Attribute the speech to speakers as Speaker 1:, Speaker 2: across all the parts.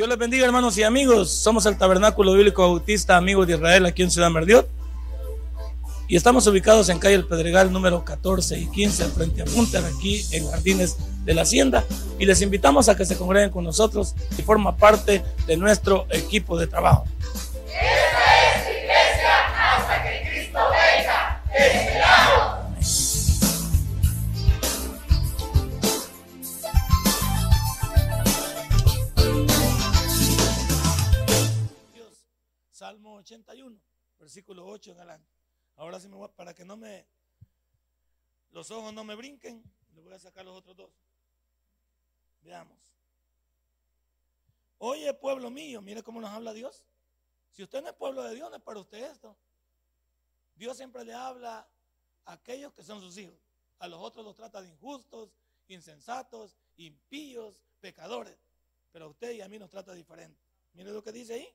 Speaker 1: Dios les bendiga, hermanos y amigos. Somos el Tabernáculo Bíblico Bautista, amigos de Israel, aquí en Ciudad Merdiot. Y estamos ubicados en calle El Pedregal, número 14 y 15, frente a Punta, aquí en Jardines de la Hacienda. Y les invitamos a que se congreguen con nosotros y forma parte de nuestro equipo de trabajo. 81, versículo 8 en adelante. Ahora sí me voy, para que no me, los ojos no me brinquen, le voy a sacar los otros dos. Veamos. Oye, pueblo mío, mire cómo nos habla Dios. Si usted no es pueblo de Dios, no es para usted esto. Dios siempre le habla a aquellos que son sus hijos. A los otros los trata de injustos, insensatos, impíos, pecadores. Pero a usted y a mí nos trata diferente. Mire lo que dice ahí.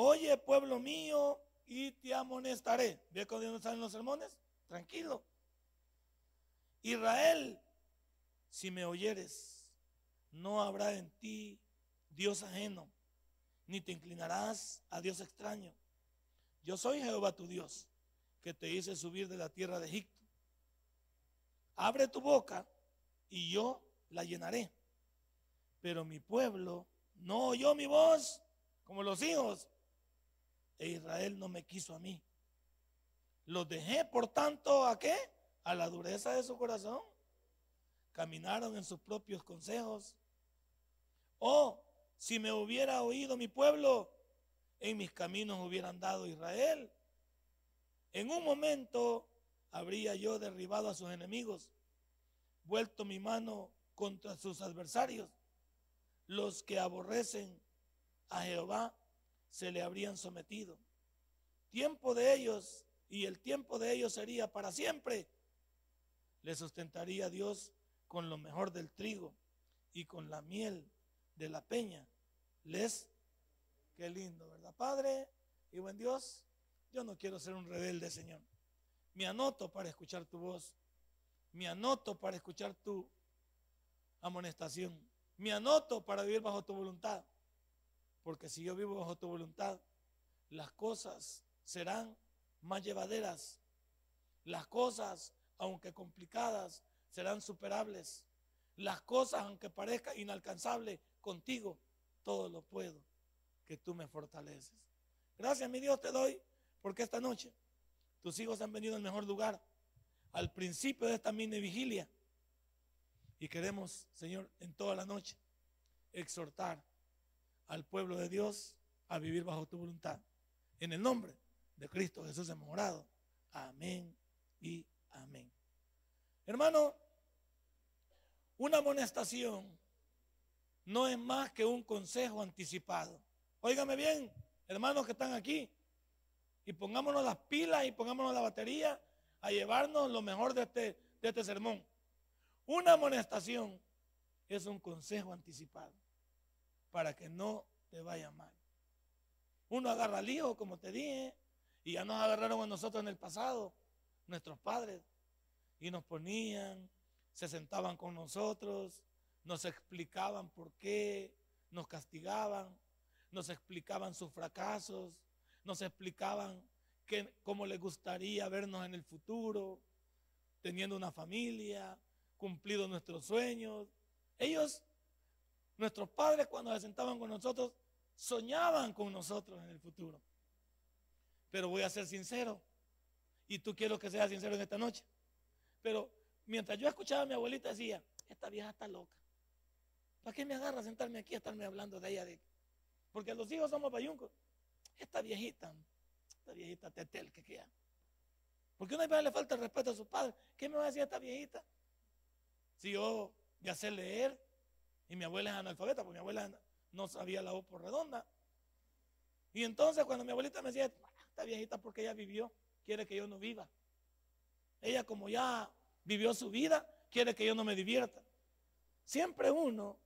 Speaker 1: Oye, pueblo mío, y te amonestaré. ¿Ve cuando salen los sermones? Tranquilo. Israel, si me oyeres, no habrá en ti Dios ajeno, ni te inclinarás a Dios extraño. Yo soy Jehová tu Dios, que te hice subir de la tierra de Egipto. Abre tu boca y yo la llenaré. Pero mi pueblo no oyó mi voz como los hijos e Israel no me quiso a mí. Los dejé, por tanto, ¿a qué? A la dureza de su corazón. Caminaron en sus propios consejos. Oh, si me hubiera oído mi pueblo, en mis caminos hubiera andado Israel. En un momento habría yo derribado a sus enemigos, vuelto mi mano contra sus adversarios. Los que aborrecen a Jehová se le habrían sometido. Tiempo de ellos y el tiempo de ellos sería para siempre. Le sustentaría Dios con lo mejor del trigo y con la miel de la peña. Les, qué lindo, ¿verdad? Padre y buen Dios, yo no quiero ser un rebelde, Señor. Me anoto para escuchar tu voz. Me anoto para escuchar tu amonestación. Me anoto para vivir bajo tu voluntad. Porque si yo vivo bajo tu voluntad, las cosas serán más llevaderas. Las cosas, aunque complicadas, serán superables. Las cosas, aunque parezcan inalcanzables, contigo todo lo puedo, que tú me fortaleces. Gracias, mi Dios, te doy, porque esta noche tus hijos han venido al mejor lugar, al principio de esta mini vigilia. Y queremos, Señor, en toda la noche, exhortar al pueblo de Dios a vivir bajo tu voluntad. En el nombre de Cristo Jesús hemos. Amén y amén. Hermano, una amonestación no es más que un consejo anticipado. Óigame bien, hermanos que están aquí, y pongámonos las pilas y pongámonos la batería a llevarnos lo mejor de este, de este sermón. Una amonestación es un consejo anticipado para que no te vaya mal. Uno agarra al hijo, como te dije, y ya nos agarraron a nosotros en el pasado, nuestros padres, y nos ponían, se sentaban con nosotros, nos explicaban por qué, nos castigaban, nos explicaban sus fracasos, nos explicaban que, cómo les gustaría vernos en el futuro, teniendo una familia, cumplido nuestros sueños. Ellos Nuestros padres cuando se sentaban con nosotros soñaban con nosotros en el futuro. Pero voy a ser sincero. Y tú quiero que seas sincero en esta noche. Pero mientras yo escuchaba a mi abuelita decía, esta vieja está loca. ¿Para qué me agarra sentarme aquí a estarme hablando de ella? De... Porque los hijos somos payuncos. Esta viejita, esta viejita tetel que queda. Porque una vez le falta el respeto a sus padres. ¿Qué me va a decir esta viejita? Si yo ya sé leer, y mi abuela es analfabeta, porque mi abuela no sabía la O por redonda. Y entonces cuando mi abuelita me decía, esta viejita porque ella vivió, quiere que yo no viva. Ella como ya vivió su vida, quiere que yo no me divierta. Siempre uno,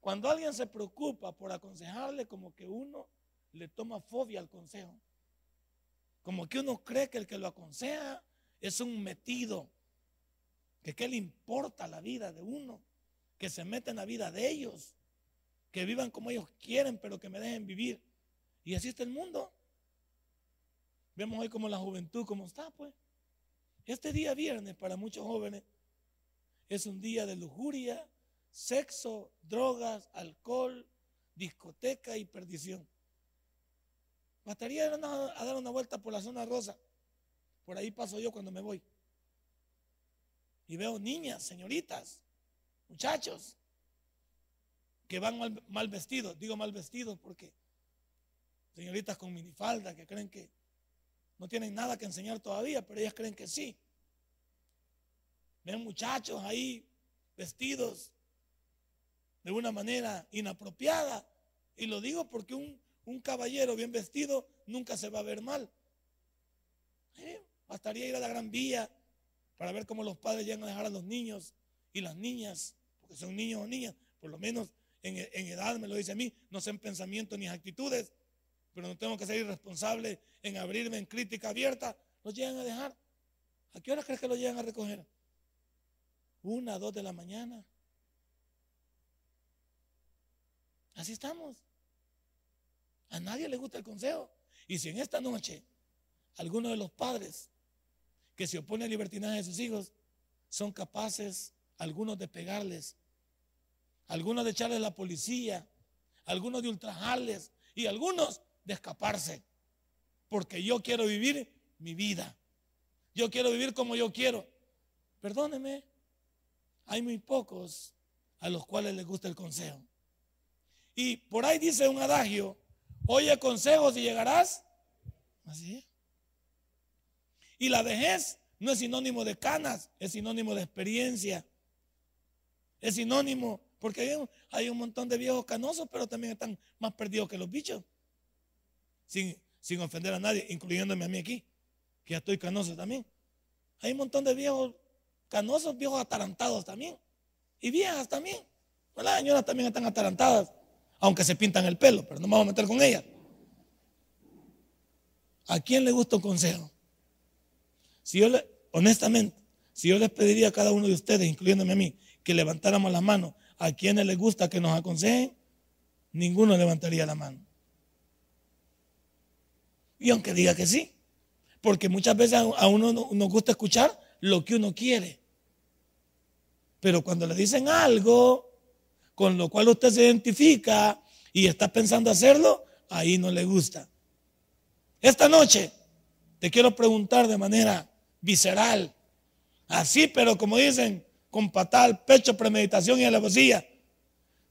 Speaker 1: cuando alguien se preocupa por aconsejarle, como que uno le toma fobia al consejo. Como que uno cree que el que lo aconseja es un metido, que qué le importa la vida de uno que se mete en la vida de ellos, que vivan como ellos quieren, pero que me dejen vivir. Y así está el mundo. Vemos hoy como la juventud, como está, pues. Este día viernes para muchos jóvenes es un día de lujuria, sexo, drogas, alcohol, discoteca y perdición. Bastaría a dar una vuelta por la zona rosa. Por ahí paso yo cuando me voy. Y veo niñas, señoritas, muchachos, que van mal, vestidos. Digo mal vestidos porque señoritas con minifalda que creen que no tienen nada que enseñar todavía, pero ellas creen que sí. Ven muchachos ahí vestidos de una manera inapropiada. Y lo digo porque un, caballero bien vestido nunca se va a ver mal. ¿Eh? Bastaría ir a la gran vía para ver cómo los padres llegan a dejar a los niños y las niñas, porque son niños o niñas, por lo menos en, edad me lo dice a mí, no sé en pensamientos ni actitudes, pero no tengo que ser irresponsable en abrirme en crítica abierta, los llegan a dejar. ¿A qué hora crees que los llegan a recoger? Una, dos de la mañana. Así estamos. A nadie le gusta el consejo. Y si en esta noche alguno de los padres que se opone al libertinaje de sus hijos son capaces, algunos de pegarles, algunos de echarles la policía, algunos de ultrajarles y algunos de escaparse. Porque yo quiero vivir mi vida. Yo quiero vivir como yo quiero. Perdóneme, hay muy pocos a los cuales les gusta el consejo. Y por ahí dice un adagio, oye consejos y llegarás. Así. Y la vejez no es sinónimo de canas, es sinónimo de experiencia. Es sinónimo, porque hay un, montón de viejos canosos, pero también están más perdidos que los bichos. Sin, sin ofender a nadie, incluyéndome a mí aquí, que ya estoy canoso también. Hay un montón de viejos canosos, viejos atarantados también. Y viejas también. Las señoras también están atarantadas, aunque se pintan el pelo, pero no me vamos a meter con ellas. ¿A quién le gusta un consejo? Si yo le, honestamente, si yo les pediría a cada uno de ustedes, incluyéndome a mí, que levantáramos las manos a quienes les gusta que nos aconsejen, ninguno levantaría la mano. Y aunque diga que sí, porque muchas veces a uno nos gusta escuchar lo que uno quiere. Pero cuando le dicen algo con lo cual usted se identifica y está pensando hacerlo, ahí no le gusta. Esta noche te quiero preguntar de manera visceral. Así, pero como dicen, con patal, pecho, premeditación y alevosía.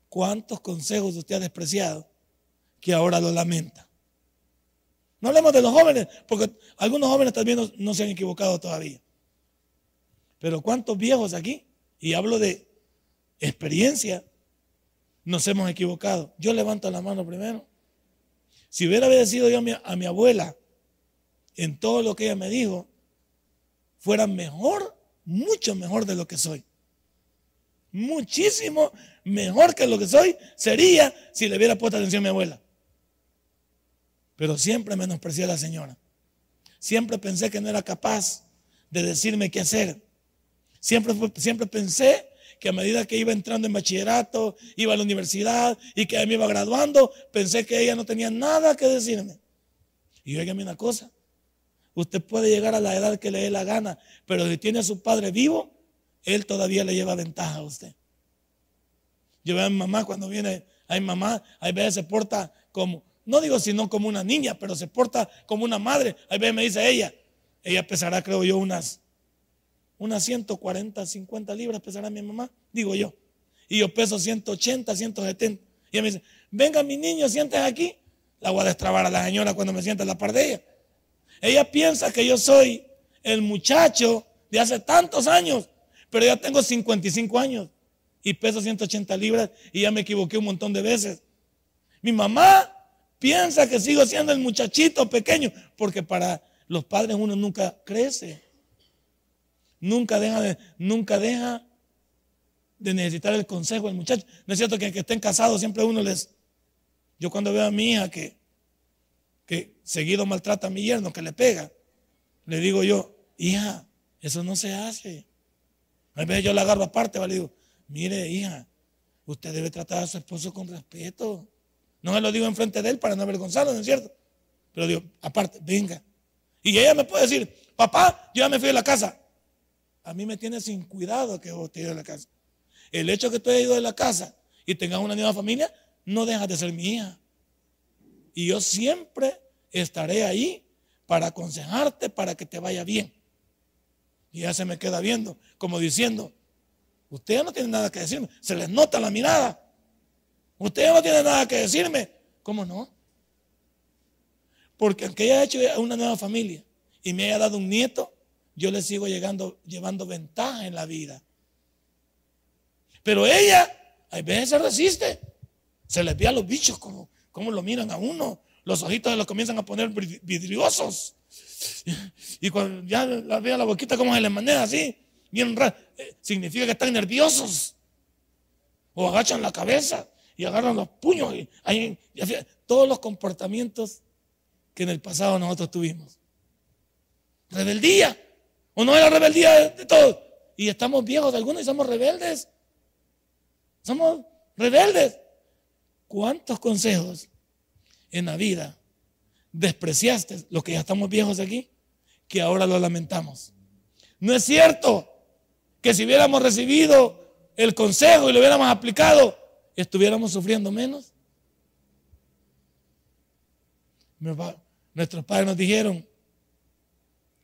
Speaker 1: ¿Cuántos consejos usted ha despreciado que ahora lo lamenta? No hablemos de los jóvenes, porque algunos jóvenes también no, se han equivocado todavía. Pero ¿cuántos viejos aquí? Y hablo de experiencia. Nos hemos equivocado. Yo levanto la mano primero. Si hubiera obedecido yo a mi, a mi abuela en todo lo que ella me dijo, fuera mejor, mucho mejor de lo que soy. Muchísimo mejor que lo que soy sería si le hubiera puesto atención a mi abuela. Pero siempre menosprecié a la señora. Siempre pensé que no era capaz de decirme qué hacer. Siempre, siempre pensé que a medida que iba entrando en bachillerato, iba a la universidad y que me iba graduando, pensé que ella no tenía nada que decirme. Y oígame una cosa, Usted puede llegar a la edad que le dé la gana, pero si tiene a su padre vivo, él todavía le lleva ventaja a usted. Yo veo a mi mamá cuando viene, hay mamá, hay veces se porta como, no digo sino como una niña, pero se porta como una madre. Hay veces me dice ella, ella pesará, creo yo, unas, unas 140, 50 libras pesará mi mamá, digo yo. Y yo peso 180, 170. Y ella me dice, venga mi niño, sientes aquí. La voy a destrabar a la señora cuando me sienta en la par de ella. Ella piensa que yo soy el muchacho de hace tantos años, pero ya tengo 55 años y peso 180 libras y ya me equivoqué un montón de veces. Mi mamá piensa que sigo siendo el muchachito pequeño, porque para los padres uno nunca crece. Nunca deja de, nunca deja de necesitar el consejo del muchacho. No es cierto que que estén casados siempre uno les... Yo cuando veo a mi hija que que seguido maltrata a mi yerno, que le pega, le digo yo, hija, eso no se hace. A veces yo la agarro aparte, le digo, mire, hija, usted debe tratar a su esposo con respeto. No me lo digo enfrente de él para no avergonzarlo, ¿no es cierto? Pero digo, aparte, venga. Y ella me puede decir, papá, yo ya me fui de la casa. A mí me tiene sin cuidado que vos te de la casa. El hecho de que tú hayas ido de la casa y tengas una nueva familia, no dejas de ser mi hija. Y yo siempre estaré ahí para aconsejarte, para que te vaya bien. Y ya se me queda viendo, como diciendo, usted no tiene nada que decirme, se les nota la mirada. Usted no tiene nada que decirme. ¿Cómo no? Porque aunque haya hecho una nueva familia y me haya dado un nieto, yo le sigo llegando, llevando ventaja en la vida. Pero ella, a veces se resiste. Se les ve a los bichos como, como lo miran a uno. Los ojitos se los comienzan a poner vidriosos. Y cuando ya la la boquita como se les maneja así, bien raro, eh, significa que están nerviosos. O agachan la cabeza y agarran los puños. Y, todos los comportamientos que en el pasado nosotros tuvimos. Rebeldía. ¿O no era rebeldía de, de todos? Y estamos viejos algunos y somos rebeldes. Somos rebeldes. ¿Cuántos consejos en la vida despreciaste, los que ya estamos viejos aquí, que ahora lo lamentamos? No es cierto que si hubiéramos recibido el consejo y lo hubiéramos aplicado, estuviéramos sufriendo menos. Nuestros padres nos dijeron,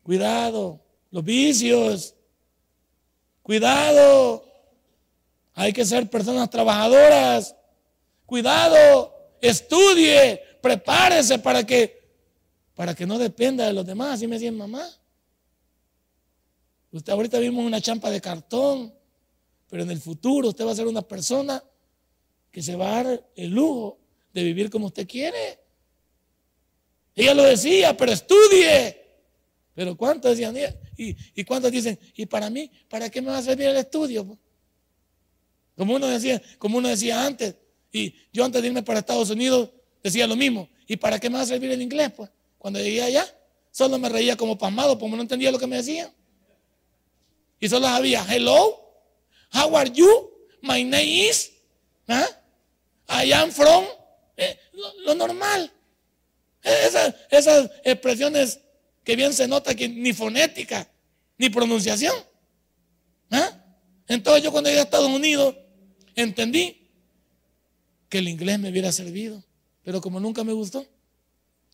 Speaker 1: cuidado, los vicios, cuidado, hay que ser personas trabajadoras, cuidado, estudie, prepárese para que, para que no dependa de los demás. Así me decían mamá. Usted ahorita vimos una champa de cartón, pero en el futuro usted va a ser una persona que se va a dar el lujo de vivir como usted quiere. Ella lo decía, pero estudie. Pero ¿cuántos decían? ¿Y, cuántos dicen? ¿Y para mí? ¿Para qué me va a servir el estudio? Como uno decía, como uno decía antes. Y yo antes de irme para Estados Unidos decía lo mismo. ¿Y para qué me va a servir el inglés? Pues cuando llegué allá, solo me reía como pasmado, porque no entendía lo que me decían. Y solo sabía, hello, how are you? My name is, ¿ah? I am from, eh, lo, normal. Esas, esas expresiones que bien se nota que ni fonética, ni pronunciación. ¿ah? Entonces yo cuando llegué a Estados Unidos entendí que el inglés me hubiera servido, pero como nunca me gustó.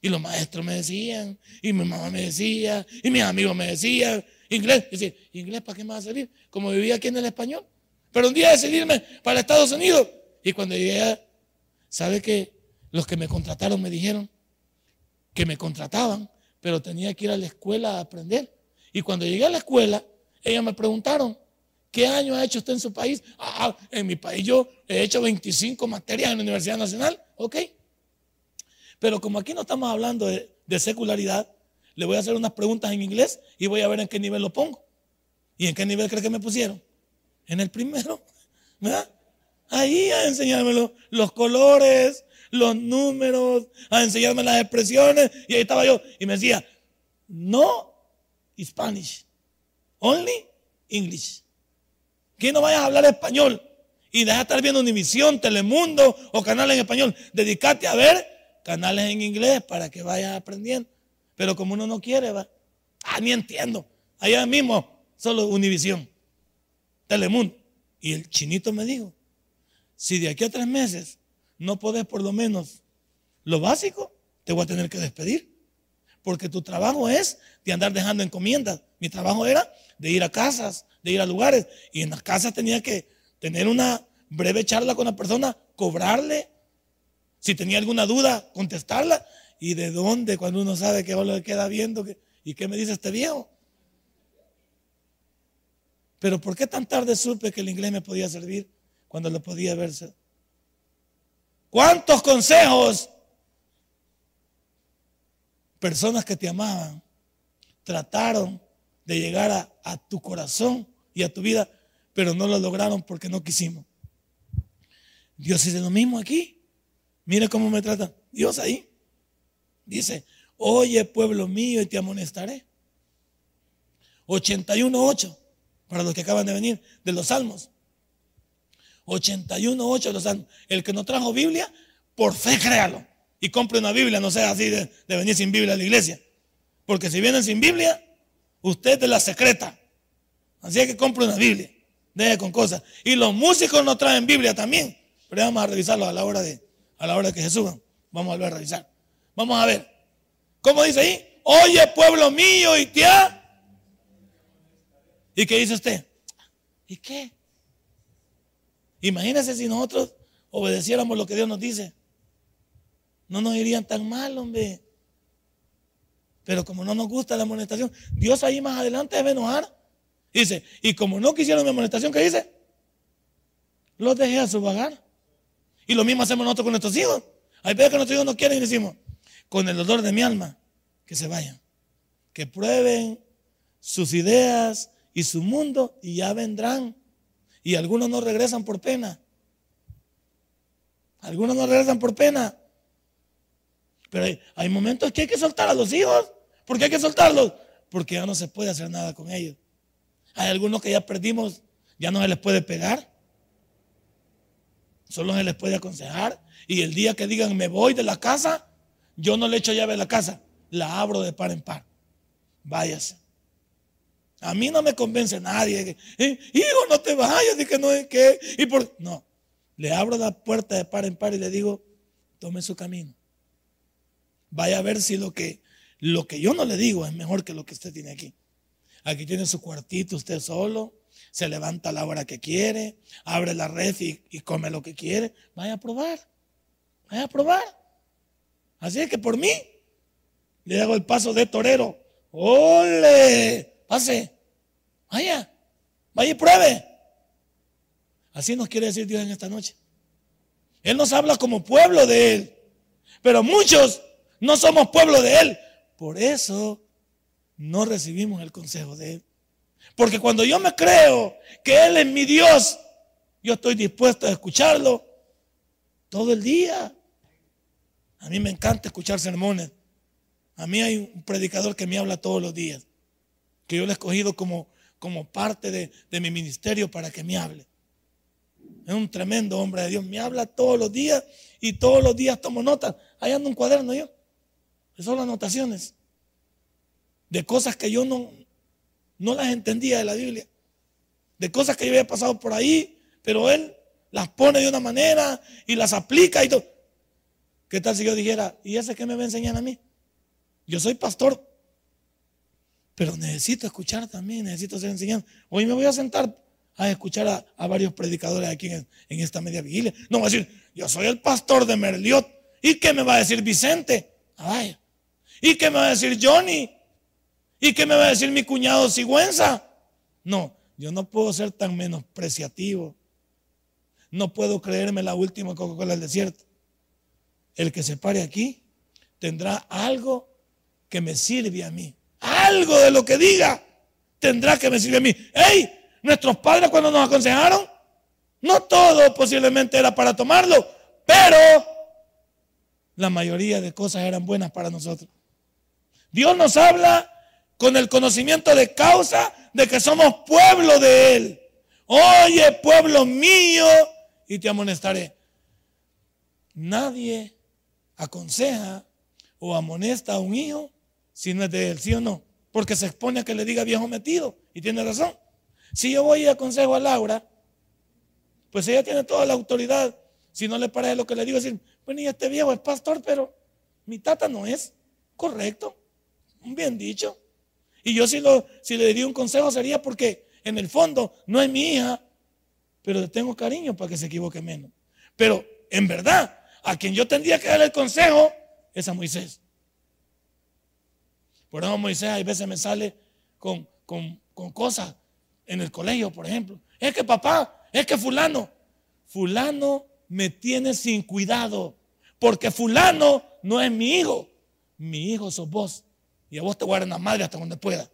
Speaker 1: Y los maestros me decían, y mi mamá me decía, y mis amigos me decían, inglés. Decir, ¿inglés para qué me va a servir? Como vivía aquí en el español. Pero un día decidí irme para Estados Unidos. Y cuando llegué, ¿sabe que los que me contrataron me dijeron que me contrataban, pero tenía que ir a la escuela a aprender? Y cuando llegué a la escuela, ellos me preguntaron, ¿Qué año ha hecho usted en su país? Ah, en mi país yo he hecho 25 materias en la Universidad Nacional. Ok. Pero como aquí no estamos hablando de, secularidad, le voy a hacer unas preguntas en inglés y voy a ver en qué nivel lo pongo. ¿Y en qué nivel cree que me pusieron? En el primero. ¿Verdad? Ahí a enseñarme los, colores, los números, a enseñarme las expresiones. Y ahí estaba yo. Y me decía, no Spanish, only English que no vayas a hablar español y deja de estar viendo Univisión, Telemundo o canales en español. Dedícate a ver canales en inglés para que vayas aprendiendo. Pero como uno no quiere, va. Ah, ni entiendo. Allá mismo, solo Univisión, Telemundo. Y el chinito me dijo, si de aquí a tres meses no podés por lo menos lo básico, te voy a tener que despedir. Porque tu trabajo es de andar dejando encomiendas. Mi trabajo era de ir a casas, de ir a lugares. Y en las casas tenía que tener una breve charla con la persona, cobrarle. Si tenía alguna duda, contestarla. ¿Y de dónde? Cuando uno sabe que le queda viendo. ¿Y qué me dice este viejo? Pero ¿por qué tan tarde supe que el inglés me podía servir cuando lo podía verse? ¿Cuántos consejos personas que te amaban trataron de llegar a, tu corazón y a tu vida, pero no lo lograron porque no quisimos. Dios dice lo mismo aquí. Mire cómo me trata Dios ahí. Dice, oye pueblo mío y te amonestaré. 81.8 para los que acaban de venir de los salmos. 81.8 los salmos. El que no trajo Biblia, por fe créalo. Y compre una Biblia, no sea así de, de venir sin Biblia a la iglesia. Porque si vienen sin Biblia, usted es de la secreta. Así que compre una Biblia. Deje con cosas. Y los músicos no traen Biblia también. Pero vamos a revisarlo a la hora de, a la hora de que se suban. Vamos a volver a revisar. Vamos a ver. ¿Cómo dice ahí? Oye, pueblo mío, y tía. ¿Y qué dice usted? ¿Y qué? Imagínese si nosotros obedeciéramos lo que Dios nos dice. No nos irían tan mal, hombre. Pero como no nos gusta la amonestación, Dios ahí más adelante debe enojar. Dice, y como no quisieron mi amonestación, ¿qué dice? Los dejé a su vagar. Y lo mismo hacemos nosotros con nuestros hijos. Hay veces que nuestros hijos no quieren y decimos, con el dolor de mi alma, que se vayan. Que prueben sus ideas y su mundo y ya vendrán. Y algunos no regresan por pena. Algunos no regresan por pena. Pero hay, momentos que hay que soltar a los hijos. ¿Por qué hay que soltarlos? Porque ya no se puede hacer nada con ellos. Hay algunos que ya perdimos, ya no se les puede pegar. Solo se les puede aconsejar. Y el día que digan me voy de la casa, yo no le echo llave a la casa, la abro de par en par. Váyase. A mí no me convence nadie. Eh, hijo, no te vayas, y no es que. Y por, no, le abro la puerta de par en par y le digo, tome su camino. Vaya a ver si lo que lo que yo no le digo es mejor que lo que usted tiene aquí. Aquí tiene su cuartito usted solo, se levanta a la hora que quiere, abre la red y, come lo que quiere. Vaya a probar, vaya a probar. Así es que por mí le hago el paso de torero. ¡Ole! Pase, vaya, vaya y pruebe. Así nos quiere decir Dios en esta noche. Él nos habla como pueblo de Él, pero muchos no somos pueblo de Él. Por eso no recibimos el consejo de Él. Porque cuando yo me creo que Él es mi Dios, yo estoy dispuesto a escucharlo todo el día. A mí me encanta escuchar sermones. A mí hay un predicador que me habla todos los días, que yo le he escogido como, como parte de, de mi ministerio para que me hable. Es un tremendo hombre de Dios. Me habla todos los días y todos los días tomo notas. Ahí ando un cuaderno yo son anotaciones de cosas que yo no, no las entendía de la Biblia. De cosas que yo había pasado por ahí, pero él las pone de una manera y las aplica y todo. ¿Qué tal si yo dijera, ¿y ese qué me va a enseñar a mí? Yo soy pastor, pero necesito escuchar también, necesito ser enseñado. Hoy me voy a sentar a escuchar a, varios predicadores aquí en, esta media vigilia. No voy a decir, yo soy el pastor de Merliot. ¿Y qué me va a decir Vicente? Vaya. ¿Y qué me va a decir Johnny? ¿Y qué me va a decir mi cuñado Sigüenza? No, yo no puedo ser tan menospreciativo. No puedo creerme la última Coca-Cola del desierto. El que se pare aquí tendrá algo que me sirve a mí. Algo de lo que diga tendrá que me sirve a mí. ¡Ey! Nuestros padres cuando nos aconsejaron, no todo posiblemente era para tomarlo, pero la mayoría de cosas eran buenas para nosotros. Dios nos habla con el conocimiento de causa de que somos pueblo de Él. Oye, pueblo mío, y te amonestaré. Nadie aconseja o amonesta a un hijo si no es de él, ¿sí o no? Porque se expone a que le diga viejo metido, y tiene razón. Si yo voy y aconsejo a Laura, pues ella tiene toda la autoridad. Si no le parece lo que le digo, decir, bueno, y este viejo es pastor, pero mi tata no es. Correcto bien dicho. Y yo si, lo, si le diría un consejo sería porque en el fondo no es mi hija, pero le tengo cariño para que se equivoque menos. Pero en verdad, a quien yo tendría que dar el consejo es a Moisés. Por eso Moisés a veces me sale con, con, con cosas en el colegio, por ejemplo. Es que papá, es que fulano, fulano me tiene sin cuidado, porque fulano no es mi hijo, mi hijo sos vos. Y a vos te voy a dar una madre hasta donde pueda.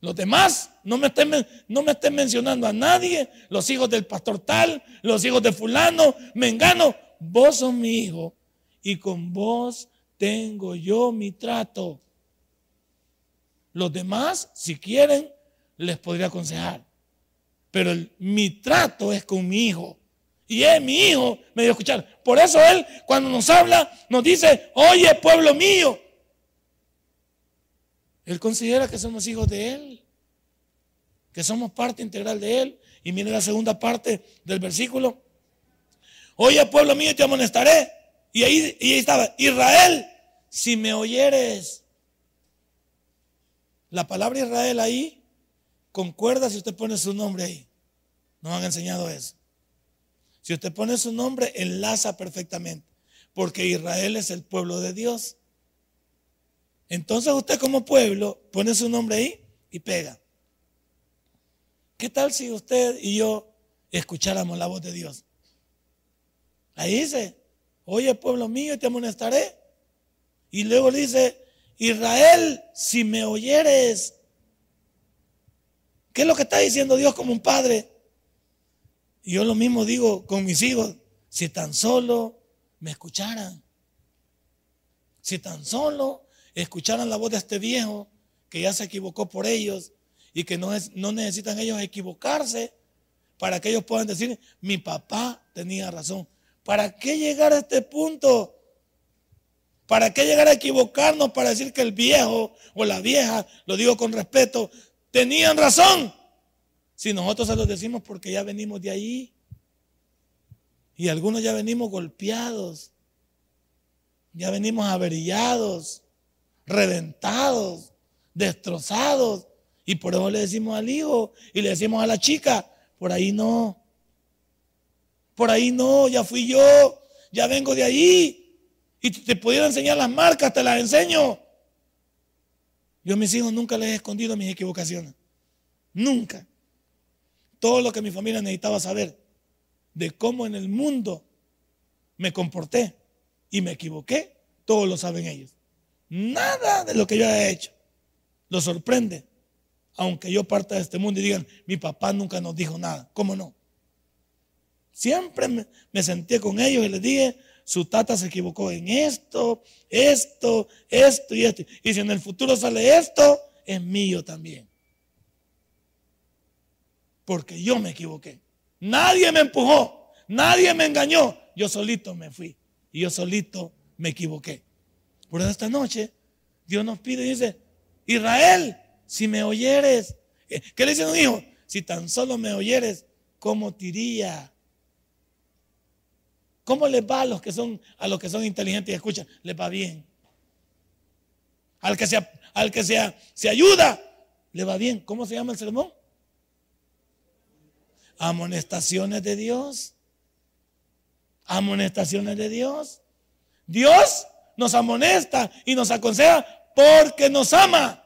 Speaker 1: Los demás, no me, estén, no me estén mencionando a nadie, los hijos del pastor tal, los hijos de fulano, mengano. Vos sos mi hijo y con vos tengo yo mi trato. Los demás, si quieren, les podría aconsejar. Pero mi trato es con mi hijo. Y es mi hijo, me dio escuchar. Por eso Él, cuando nos habla, nos dice, oye, pueblo mío. Él considera que somos hijos de Él, que somos parte integral de Él. Y mire la segunda parte del versículo. Oye, pueblo mío, te amonestaré. Y ahí, y ahí estaba, Israel, si me oyeres. La palabra Israel ahí concuerda si usted pone su nombre ahí. Nos han enseñado eso. Si usted pone su nombre, enlaza perfectamente. Porque Israel es el pueblo de Dios. Entonces usted como pueblo pone su nombre ahí y pega. ¿Qué tal si usted y yo escucháramos la voz de Dios? Ahí dice, oye pueblo mío, te amonestaré. Y luego dice, Israel, si me oyeres. ¿Qué es lo que está diciendo Dios como un padre? Y yo lo mismo digo con mis hijos, si tan solo me escucharan, si tan solo escucharan la voz de este viejo que ya se equivocó por ellos y que no, no necesitan ellos equivocarse para que ellos puedan decir, mi papá tenía razón. ¿Para qué llegar a este punto? ¿Para qué llegar a equivocarnos para decir que el viejo o la vieja, lo digo con respeto, tenían razón? Si nosotros se los decimos porque ya venimos de ahí. Y algunos ya venimos golpeados. Ya venimos averillados, reventados, destrozados. Y por eso le decimos al hijo y le decimos a la chica, por ahí no. Por ahí no, ya fui yo, ya vengo de ahí. Y te pudiera enseñar las marcas, te las enseño. Yo a mis hijos nunca les he escondido mis equivocaciones. Nunca todo lo que mi familia necesitaba saber de cómo en el mundo me comporté y me equivoqué, todos lo saben ellos. Nada de lo que yo haya hecho lo sorprende, aunque yo parta de este mundo y digan, mi papá nunca nos dijo nada. ¿Cómo no? Siempre me, me senté con ellos y les dije, su tata se equivocó en esto, esto, esto y esto. Y si en el futuro sale esto, es mío también porque yo me equivoqué. Nadie me empujó, nadie me engañó. Yo solito me fui y yo solito me equivoqué. Por eso esta noche Dios nos pide y dice, Israel, si me oyeres, eh, ¿qué le dice un hijo? Si tan solo me oyeres, ¿cómo te iría? ¿Cómo les va a los que son, a los que son inteligentes y escuchan? Les va bien. Al que, sea, se ayuda, le va bien. ¿Cómo se llama el sermón? amonestaciones de Dios. Amonestaciones de Dios. Dios nos amonesta y nos aconseja porque nos ama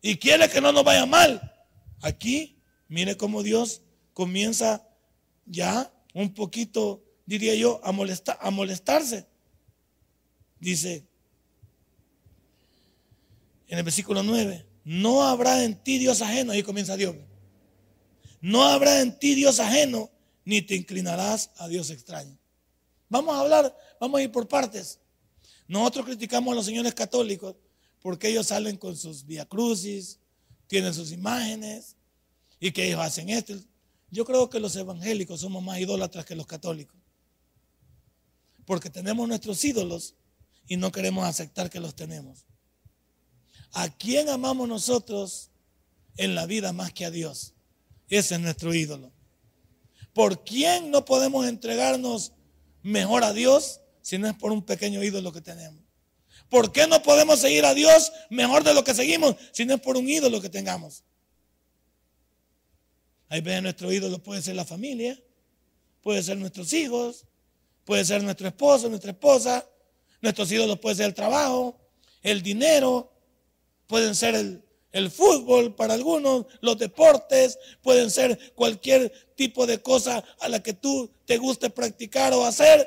Speaker 1: y quiere que no nos vaya mal. Aquí, mire cómo Dios comienza ya un poquito, diría yo, a, a molestarse. Dice en el versículo 9, no habrá en ti Dios ajeno. Ahí comienza Dios. No habrá en ti Dios ajeno, ni te inclinarás a Dios extraño. Vamos a hablar, vamos a ir por partes. Nosotros criticamos a los señores católicos porque ellos salen con sus crucis, tienen sus imágenes y que ellos hacen esto. Yo creo que los evangélicos somos más idólatras que los católicos. Porque tenemos nuestros ídolos y no queremos aceptar que los tenemos. ¿A quién amamos nosotros en la vida más que a Dios? Ese es nuestro ídolo. ¿Por quién no podemos entregarnos mejor a Dios si no es por un pequeño ídolo que tenemos? ¿Por qué no podemos seguir a Dios mejor de lo que seguimos si no es por un ídolo que tengamos? Hay veces nuestro ídolo puede ser la familia, puede ser nuestros hijos, puede ser nuestro esposo, nuestra esposa, nuestros ídolos puede ser el trabajo, el dinero, pueden ser el, el fútbol para algunos, los deportes, pueden ser cualquier tipo de cosa a la que tú te guste practicar o hacer.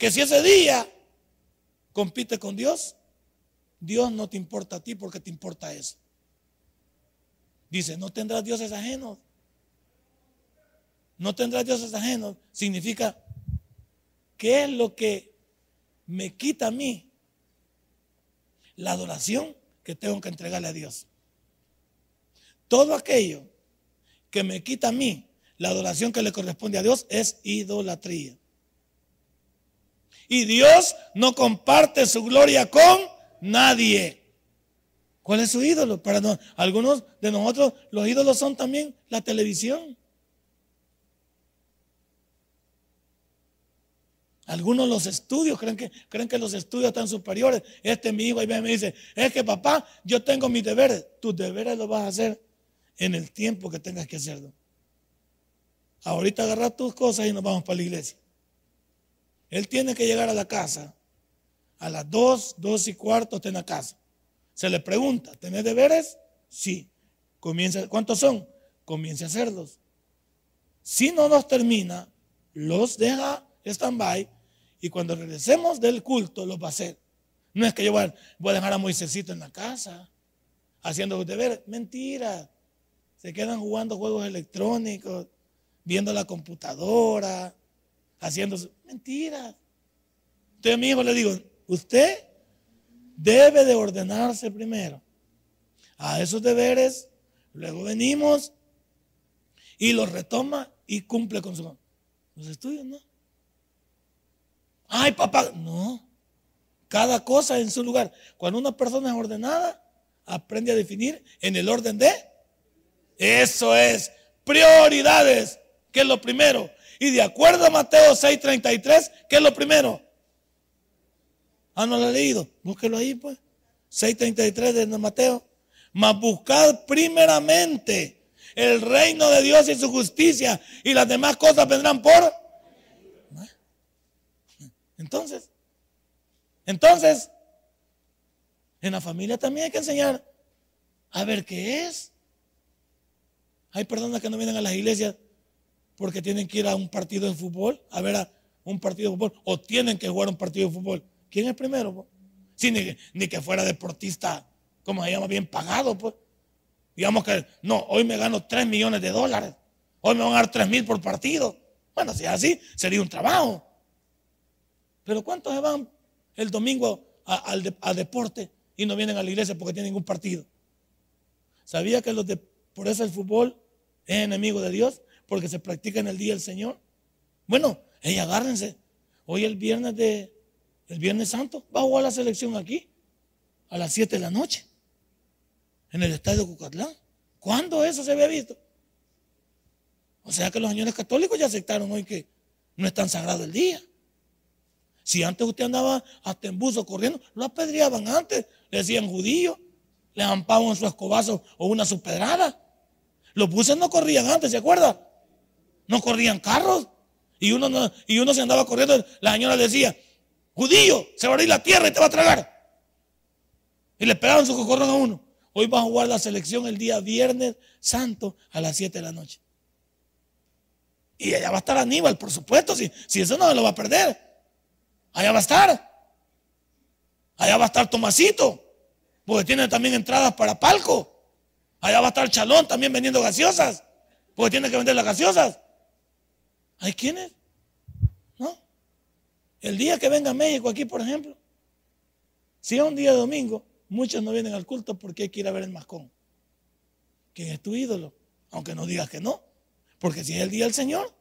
Speaker 1: Que si ese día compite con Dios, Dios no te importa a ti porque te importa eso. Dice, no tendrás dioses ajenos. No tendrás dioses ajenos. Significa, ¿qué es lo que me quita a mí? La adoración que tengo que entregarle a Dios. Todo aquello que me quita a mí la adoración que le corresponde a Dios es idolatría. Y Dios no comparte su gloria con nadie. ¿Cuál es su ídolo? Para algunos de nosotros los ídolos son también la televisión. Algunos los estudios creen que, creen que los estudios están superiores. Este mi hijo ahí me dice, es que papá, yo tengo mis deberes. Tus deberes los vas a hacer en el tiempo que tengas que hacerlo. Ahorita agarra tus cosas y nos vamos para la iglesia. Él tiene que llegar a la casa a las dos, dos y cuarto está en la casa. Se le pregunta, ¿tenés deberes? Sí. Comienza, ¿Cuántos son? Comience a hacerlos. Si no los termina, los deja stand-by y cuando regresemos del culto los va a hacer. No es que yo voy a, dejar a Moisésito en la casa haciendo los deberes. Mentira. Se quedan jugando juegos electrónicos, viendo la computadora, haciendo... Mentira. Entonces a mi hijo le digo, usted debe de ordenarse primero a esos deberes, luego venimos y los retoma y cumple con su... Los estudios, ¿no? Ay, papá, no. Cada cosa en su lugar. Cuando una persona es ordenada, aprende a definir en el orden de... Eso es. Prioridades, que es lo primero. Y de acuerdo a Mateo 6:33, ¿qué es lo primero? Ah, no lo ha leído. Búsquelo ahí, pues. 6:33 de Mateo. Mas buscad primeramente el reino de Dios y su justicia, y las demás cosas vendrán por entonces, entonces, en la familia también hay que enseñar a ver qué es. Hay personas que no vienen a las iglesias porque tienen que ir a un partido de fútbol, a ver a un partido de fútbol, o tienen que jugar un partido de fútbol. ¿Quién es primero? Si ni, que fuera deportista, como se llama, bien pagado, pues. Digamos que, no, hoy me gano 3 millones de dólares, hoy me van a dar 3 mil por partido. Bueno, si es así, sería un trabajo. Pero ¿cuántos se van el domingo a, deporte y no vienen a la iglesia porque tienen un partido? ¿Sabía que los de, por eso el fútbol es enemigo de Dios? Porque se practica en el día del Señor. Bueno, ella agárrense. Hoy el viernes de el viernes santo va a jugar la selección aquí a las 7 de la noche en el estadio Cucatlán. ¿Cuándo eso se había visto? O sea que los señores católicos ya aceptaron hoy que no es tan sagrado el día. Si antes usted andaba hasta en buzo corriendo, lo apedreaban antes, le decían judío, le ampaban su escobazo o una pedrada. Los buses no corrían antes, ¿se acuerda? No corrían carros. Y uno, y uno se andaba corriendo, la señora decía, judío, se va a abrir la tierra y te va a tragar. Y le pegaban su cocorrón a uno. Hoy va a jugar la selección el día viernes santo a las 7 de la noche. Y allá va a estar Aníbal, por supuesto, si, si eso no lo va a perder. Allá va a estar. Allá va a estar Tomasito, porque tiene también entradas para palco. Allá va a estar Chalón también vendiendo gaseosas, porque tiene que vender las gaseosas. ¿Hay quienes? ¿No? El día que venga a México aquí, por ejemplo, si es un día de domingo, muchos no vienen al culto porque hay que ir a ver el mascón. ¿Quién es tu ídolo? Aunque no digas que no. Porque si es el día del Señor,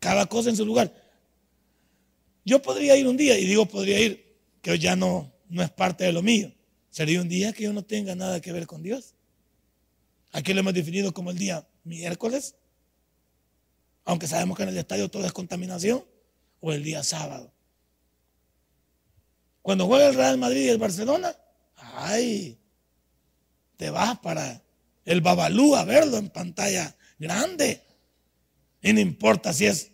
Speaker 1: cada cosa en su lugar. Yo podría ir un día, y digo podría ir, que ya no, no es parte de lo mío. Sería un día que yo no tenga nada que ver con Dios. Aquí lo hemos definido como el día miércoles, aunque sabemos que en el estadio todo es contaminación, o el día sábado. Cuando juega el Real Madrid y el Barcelona, ay, te vas para el Babalú a verlo en pantalla grande. Y no importa si es.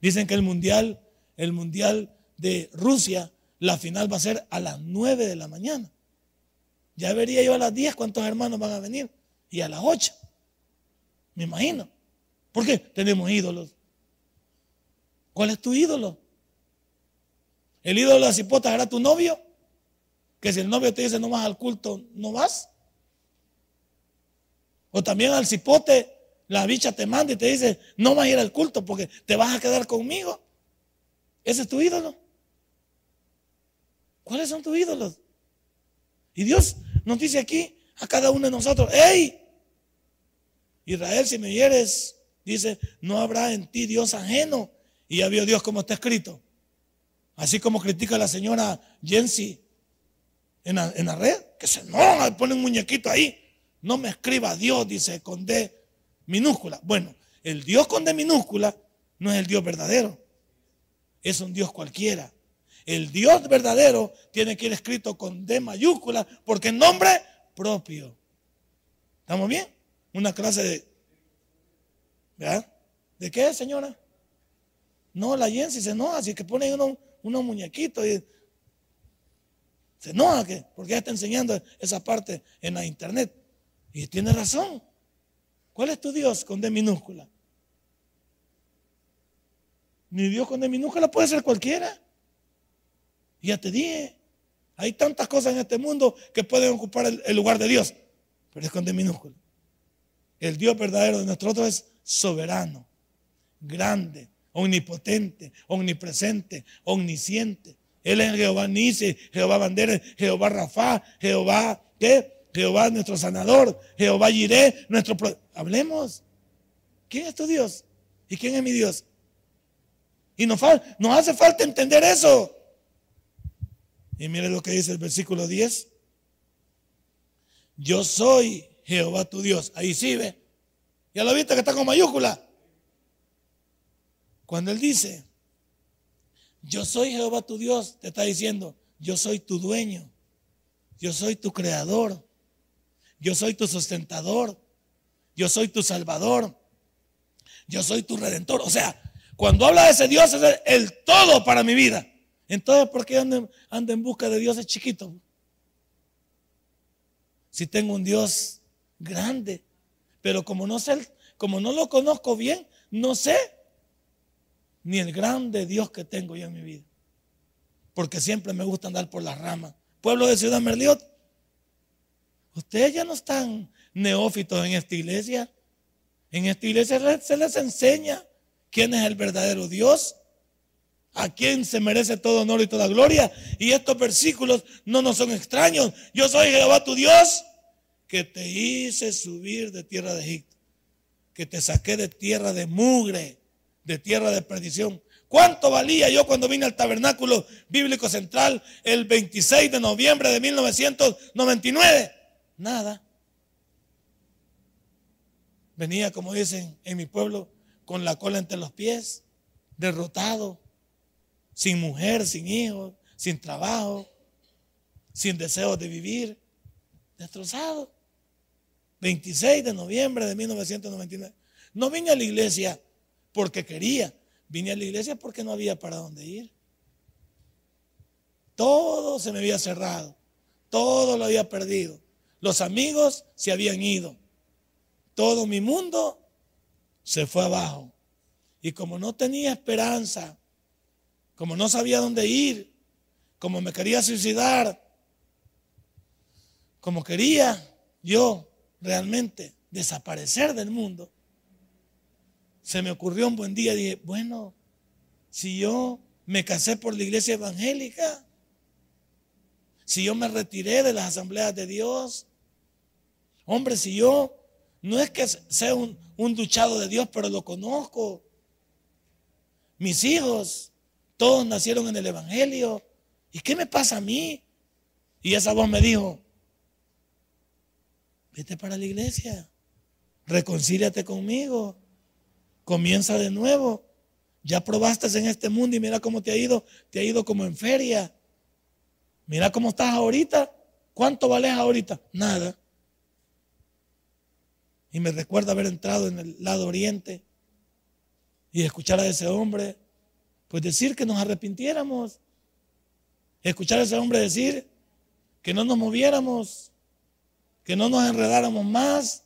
Speaker 1: Dicen que el mundial el Mundial de Rusia, la final va a ser a las 9 de la mañana. Ya vería yo a las 10 cuántos hermanos van a venir. Y a las 8. Me imagino. ¿Por qué? Tenemos ídolos. ¿Cuál es tu ídolo? ¿El ídolo de las hipotas era tu novio? Que si el novio te dice no vas al culto, no vas. O también al cipote, la bicha te manda y te dice no vas a ir al culto porque te vas a quedar conmigo. Ese es tu ídolo. ¿Cuáles son tus ídolos? Y Dios nos dice aquí a cada uno de nosotros, hey, Israel, si me oyeres, dice, no habrá en ti Dios ajeno. Y ya vio Dios como está escrito. Así como critica la señora Jensi en la, red, que se no, pone un muñequito ahí. No me escriba Dios, dice, con D minúscula. Bueno, el Dios con D minúscula no es el Dios verdadero. Es un Dios cualquiera. El Dios verdadero tiene que ir escrito con D mayúscula porque es nombre propio. ¿Estamos bien? Una clase de... ¿Verdad? ¿De qué, señora? No, la Jensi se enoja, así que pone uno, unos muñequitos y se enoja que, porque ella está enseñando esa parte en la internet. Y tiene razón. ¿Cuál es tu Dios con D minúscula? Mi Dios con D minúscula puede ser cualquiera. ya te dije, hay tantas cosas en este mundo que pueden ocupar el, el lugar de Dios, pero es con D minúscula. El Dios verdadero de nosotros es soberano, grande, omnipotente, omnipresente, omnisciente. Él es Jehová Nisi, Jehová Bandera, Jehová Rafa, Jehová, ¿qué? Jehová nuestro sanador, Jehová Jiré, nuestro... Hablemos. ¿Quién es tu Dios? ¿Y quién es mi Dios? Y nos, nos hace falta entender eso. Y mire lo que dice el versículo 10. Yo soy Jehová tu Dios. Ahí sí ve. Ya lo viste que está con mayúscula. Cuando Él dice, yo soy Jehová tu Dios, te está diciendo, yo soy tu dueño, yo soy tu creador, yo soy tu sustentador, yo soy tu salvador, yo soy tu redentor. O sea, cuando habla de ese Dios es el, todo para mi vida. Entonces, ¿por qué ando, ando en busca de dioses chiquitos? Si tengo un Dios grande, pero como no sé, como no lo conozco bien, no sé ni el grande Dios que tengo yo en mi vida. Porque siempre me gusta andar por las ramas. Pueblo de Ciudad Merliot, ustedes ya no están neófitos en esta iglesia. En esta iglesia se les enseña quién es el verdadero Dios, a quién se merece todo honor y toda gloria. Y estos versículos no nos son extraños. Yo soy Jehová tu Dios, que te hice subir de tierra de Egipto, que te saqué de tierra de mugre de tierra de perdición. ¿Cuánto valía yo cuando vine al tabernáculo bíblico central el 26 de noviembre de 1999? Nada. Venía, como dicen en mi pueblo, con la cola entre los pies, derrotado, sin mujer, sin hijos, sin trabajo, sin deseos de vivir, destrozado. 26 de noviembre de 1999. No vine a la iglesia porque quería. Vine a la iglesia porque no había para dónde ir. Todo se me había cerrado. Todo lo había perdido. Los amigos se habían ido. Todo mi mundo se fue abajo. Y como no tenía esperanza, como no sabía dónde ir, como me quería suicidar, como quería yo realmente desaparecer del mundo, se me ocurrió un buen día, dije, bueno, si yo me casé por la iglesia evangélica, si yo me retiré de las asambleas de Dios, hombre, si yo no es que sea un, un duchado de Dios, pero lo conozco. Mis hijos, todos nacieron en el Evangelio. ¿Y qué me pasa a mí? Y esa voz me dijo, vete para la iglesia, reconcíliate conmigo. Comienza de nuevo. Ya probaste en este mundo y mira cómo te ha ido. Te ha ido como en feria. Mira cómo estás ahorita. ¿Cuánto vales ahorita? Nada. Y me recuerda haber entrado en el lado oriente y escuchar a ese hombre, pues decir que nos arrepintiéramos. Escuchar a ese hombre decir que no nos moviéramos, que no nos enredáramos más,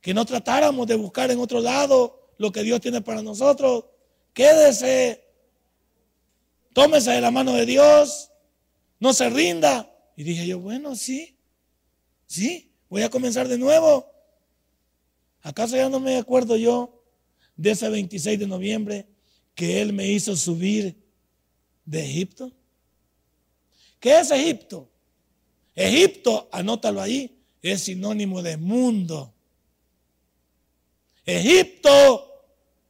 Speaker 1: que no tratáramos de buscar en otro lado lo que Dios tiene para nosotros. Quédese, tómese de la mano de Dios, no se rinda. Y dije yo, bueno, sí, sí, voy a comenzar de nuevo. ¿Acaso ya no me acuerdo yo de ese 26 de noviembre que Él me hizo subir de Egipto? ¿Qué es Egipto? Egipto, anótalo ahí, es sinónimo de mundo Egipto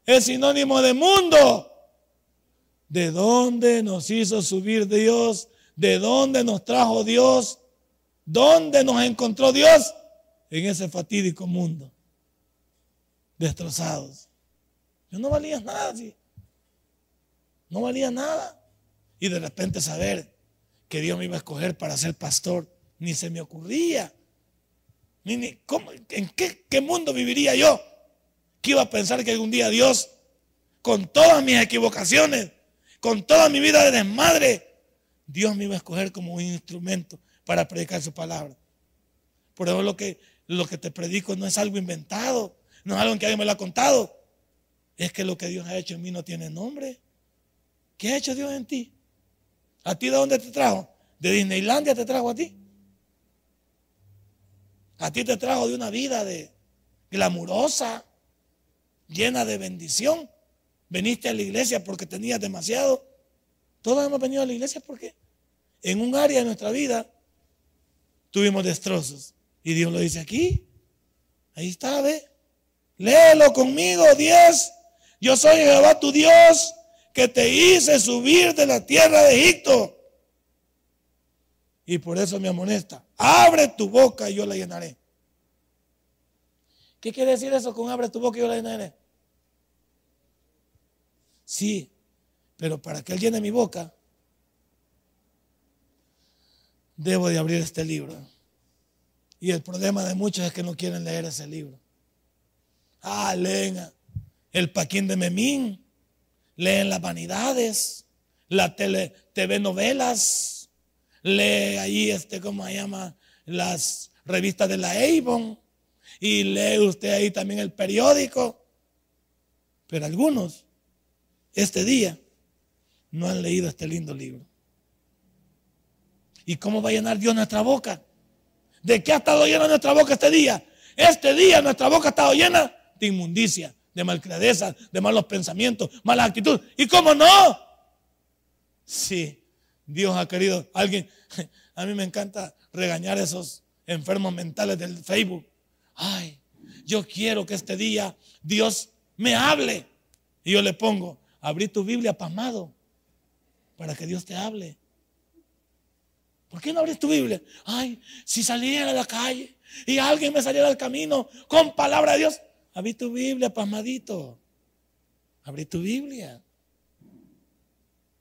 Speaker 1: es sinónimo de mundo. ¿De dónde nos hizo subir Dios? ¿De dónde nos trajo Dios? ¿Dónde nos encontró Dios? En ese fatídico mundo. Destrozados. Yo no valía nada, No valía nada. Y de repente saber que Dios me iba a escoger para ser pastor, ni se me ocurría. Ni, ¿En qué, qué mundo viviría yo? Que iba a pensar que algún día Dios, con todas mis equivocaciones, con toda mi vida de desmadre, Dios me iba a escoger como un instrumento para predicar su palabra. Por eso lo que, lo que te predico no es algo inventado, no es algo que alguien me lo ha contado. Es que lo que Dios ha hecho en mí no tiene nombre. ¿Qué ha hecho Dios en ti? ¿A ti de dónde te trajo? ¿De Disneylandia te trajo a ti? A ti te trajo de una vida de glamurosa, llena de bendición. Veniste a la iglesia porque tenías demasiado. Todos hemos venido a la iglesia porque en un área de nuestra vida tuvimos destrozos. Y Dios lo dice aquí. Ahí está, ve. Léelo conmigo, 10. Yo soy Jehová tu Dios que te hice subir de la tierra de Egipto. Y por eso me amonesta. Abre tu boca y yo la llenaré. ¿Qué quiere decir eso con abre tu boca y yo la llenaré? Sí, pero para que Él llene mi boca, debo de abrir este libro. Y el problema de muchos es que no quieren leer ese libro. Ah, leen el Paquín de Memín, leen las vanidades, la tele, TV novelas, lee ahí, este, ¿cómo se llama? Las revistas de la Avon y lee usted ahí también el periódico. Pero algunos, este día, no han leído este lindo libro. ¿Y cómo va a llenar Dios nuestra boca? ¿De qué ha estado llena nuestra boca este día? Este día nuestra boca ha estado llena de inmundicia, de malcredeza, de malos pensamientos, malas actitudes. ¿Y cómo no? Sí, Dios ha querido. Alguien, a mí me encanta regañar a esos enfermos mentales del Facebook. Ay, yo quiero que este día Dios me hable. Y yo le pongo, abrí tu Biblia pasmado para que Dios te hable. ¿Por qué no abres tu Biblia? Ay, si saliera a la calle y alguien me saliera al camino con palabra de Dios, abrí tu Biblia, pasmadito. Abrí tu Biblia.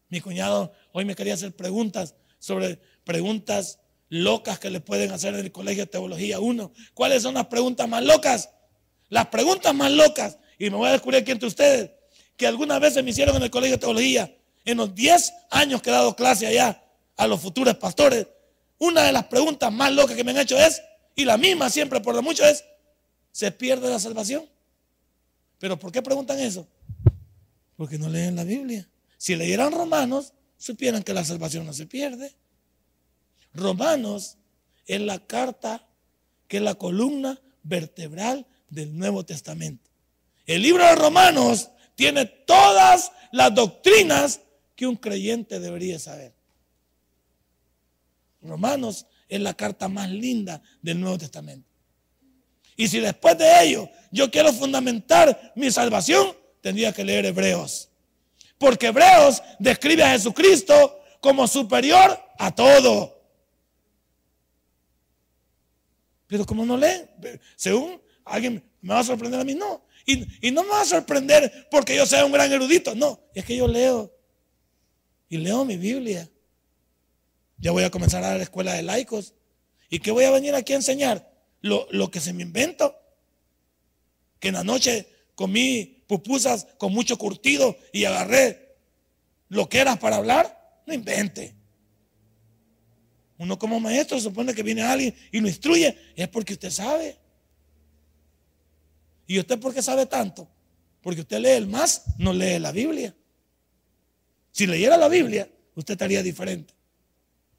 Speaker 1: Mi cuñado hoy me quería hacer preguntas sobre preguntas locas que le pueden hacer en el colegio de teología uno. ¿Cuáles son las preguntas más locas? Las preguntas más locas, y me voy a descubrir aquí entre ustedes, que algunas veces me hicieron en el colegio de teología, en los 10 años que he dado clase allá, a los futuros pastores, una de las preguntas más locas que me han hecho es, y la misma siempre por lo mucho es, ¿se pierde la salvación? ¿Pero por qué preguntan eso? Porque no leen la Biblia. Si leyeran Romanos, supieran que la salvación no se pierde. Romanos es la carta que es la columna vertebral del Nuevo Testamento. El libro de Romanos tiene todas las doctrinas que un creyente debería saber. Romanos es la carta más linda del Nuevo Testamento. Y si después de ello yo quiero fundamentar mi salvación, tendría que leer Hebreos. Porque Hebreos describe a Jesucristo como superior a todo. Pero como no leen, según alguien me va a sorprender a mí, no. Y, no me va a sorprender porque yo sea un gran erudito, no. Es que yo leo. Y leo mi Biblia. Ya voy a comenzar a la escuela de laicos. ¿Y qué voy a venir aquí a enseñar? Lo, lo que se me invento. Que en la noche comí pupusas con mucho curtido y agarré lo que era para hablar. No invente. Uno como maestro supone que viene alguien y lo instruye. Es porque usted sabe. ¿Y usted por qué sabe tanto? Porque usted lee el más, no lee la Biblia. Si leyera la Biblia, usted estaría diferente.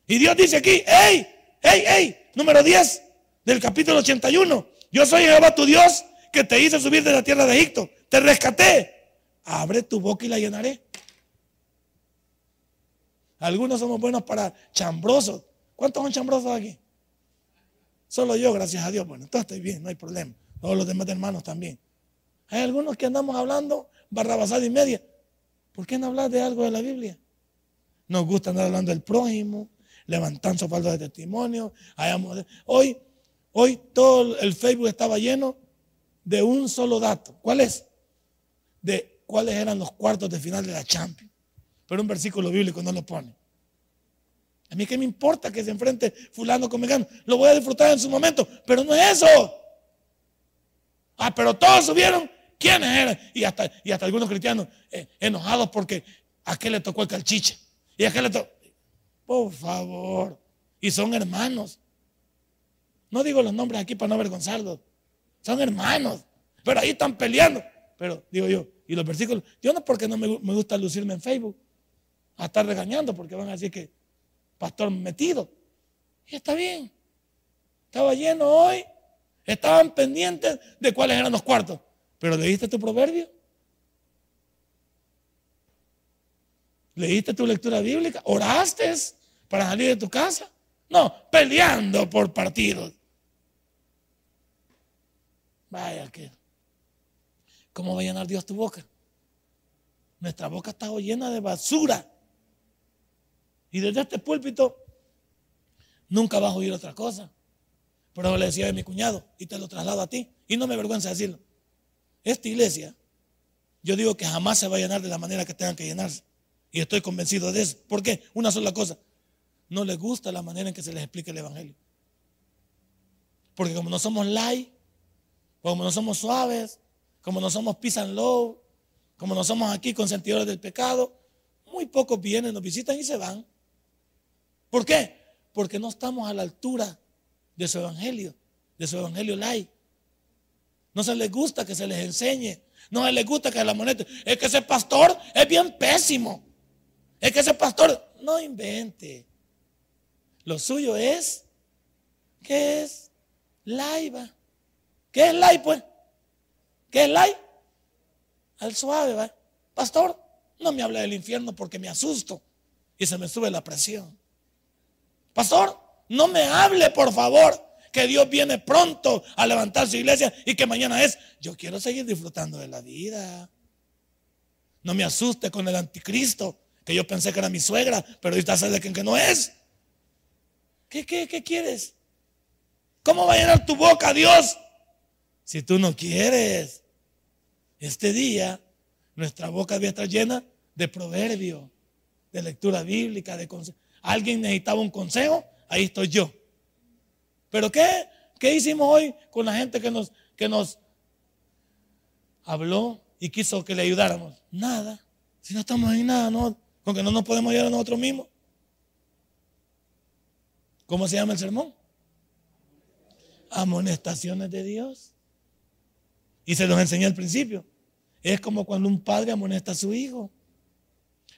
Speaker 1: Y Dios dice aquí, hey, hey, hey, número 10 del capítulo 81. Yo soy Jehová tu Dios que te hice subir de la tierra de Egipto. Te rescaté. Abre tu boca y la llenaré. Algunos somos buenos para chambrosos. ¿Cuántos son chambrosos aquí? Solo yo, gracias a Dios. Bueno, entonces estoy bien, no hay problema. Todos los demás hermanos también. Hay algunos que andamos hablando barrabasada y media. ¿Por qué no hablar de algo de la Biblia? Nos gusta andar hablando del prójimo, levantando falta de testimonio. Hoy, hoy todo el Facebook estaba lleno de un solo dato. ¿Cuál es? De cuáles eran los cuartos de final de la Champions. Pero un versículo bíblico no lo pone. A mí qué me importa que se enfrente fulano con megano. Lo voy a disfrutar en su momento, pero no es eso. Ah, pero todos subieron. ¿Quiénes eran? Y hasta, y hasta algunos cristianos eh, enojados porque a qué le tocó el calchiche. Y a qué le tocó. Por favor. Y son hermanos. No digo los nombres aquí para no avergonzarlos. Son hermanos. Pero ahí están peleando. Pero digo yo, y los versículos, yo no porque no me, me gusta lucirme en Facebook, a estar regañando porque van a decir que pastor metido. Y está bien. Estaba lleno hoy. Estaban pendientes de cuáles eran los cuartos. Pero leíste tu proverbio. ¿Leíste tu lectura bíblica? ¿Oraste para salir de tu casa? No, peleando por partidos. Vaya que. ¿Cómo va a llenar Dios tu boca? Nuestra boca está llena de basura. Y desde este púlpito nunca vas a oír otra cosa. Pero le decía a mi cuñado y te lo traslado a ti. Y no me avergüenza decirlo. Esta iglesia, yo digo que jamás se va a llenar de la manera que tengan que llenarse. Y estoy convencido de eso. ¿Por qué? Una sola cosa. No les gusta la manera en que se les explica el Evangelio. Porque como no somos light, como no somos suaves, como no somos peace and love, como no somos aquí consentidores del pecado, muy pocos vienen, nos visitan y se van. ¿Por qué? Porque no estamos a la altura de su evangelio, de su evangelio light. No se les gusta que se les enseñe. No se les gusta que la moneda. Es que ese pastor es bien pésimo. Es que ese pastor no invente. Lo suyo es, ¿qué es? Laiva. ¿Qué es light, pues? ¿Qué es light? Al suave, ¿va? Pastor, no me hable del infierno porque me asusto y se me sube la presión. Pastor, no me hable, por favor, que Dios viene pronto a levantar su iglesia y que mañana es. Yo quiero seguir disfrutando de la vida. No me asuste con el anticristo, que yo pensé que era mi suegra, pero ahorita sé de que no es. ¿Qué, qué, qué quieres? ¿Cómo va a llenar tu boca, Dios? Si tú no quieres. Este día, nuestra boca debe estar llena de proverbios, de lectura bíblica, de consejos alguien necesitaba un consejo, ahí estoy yo. Pero ¿qué, qué hicimos hoy con la gente que nos, que nos habló y quiso que le ayudáramos? Nada. Si no estamos en nada, no, con que no nos podemos ayudar a nosotros mismos. ¿Cómo se llama el sermón? Amonestaciones de Dios. Y se los enseñé al principio. Es como cuando un padre amonesta a su hijo.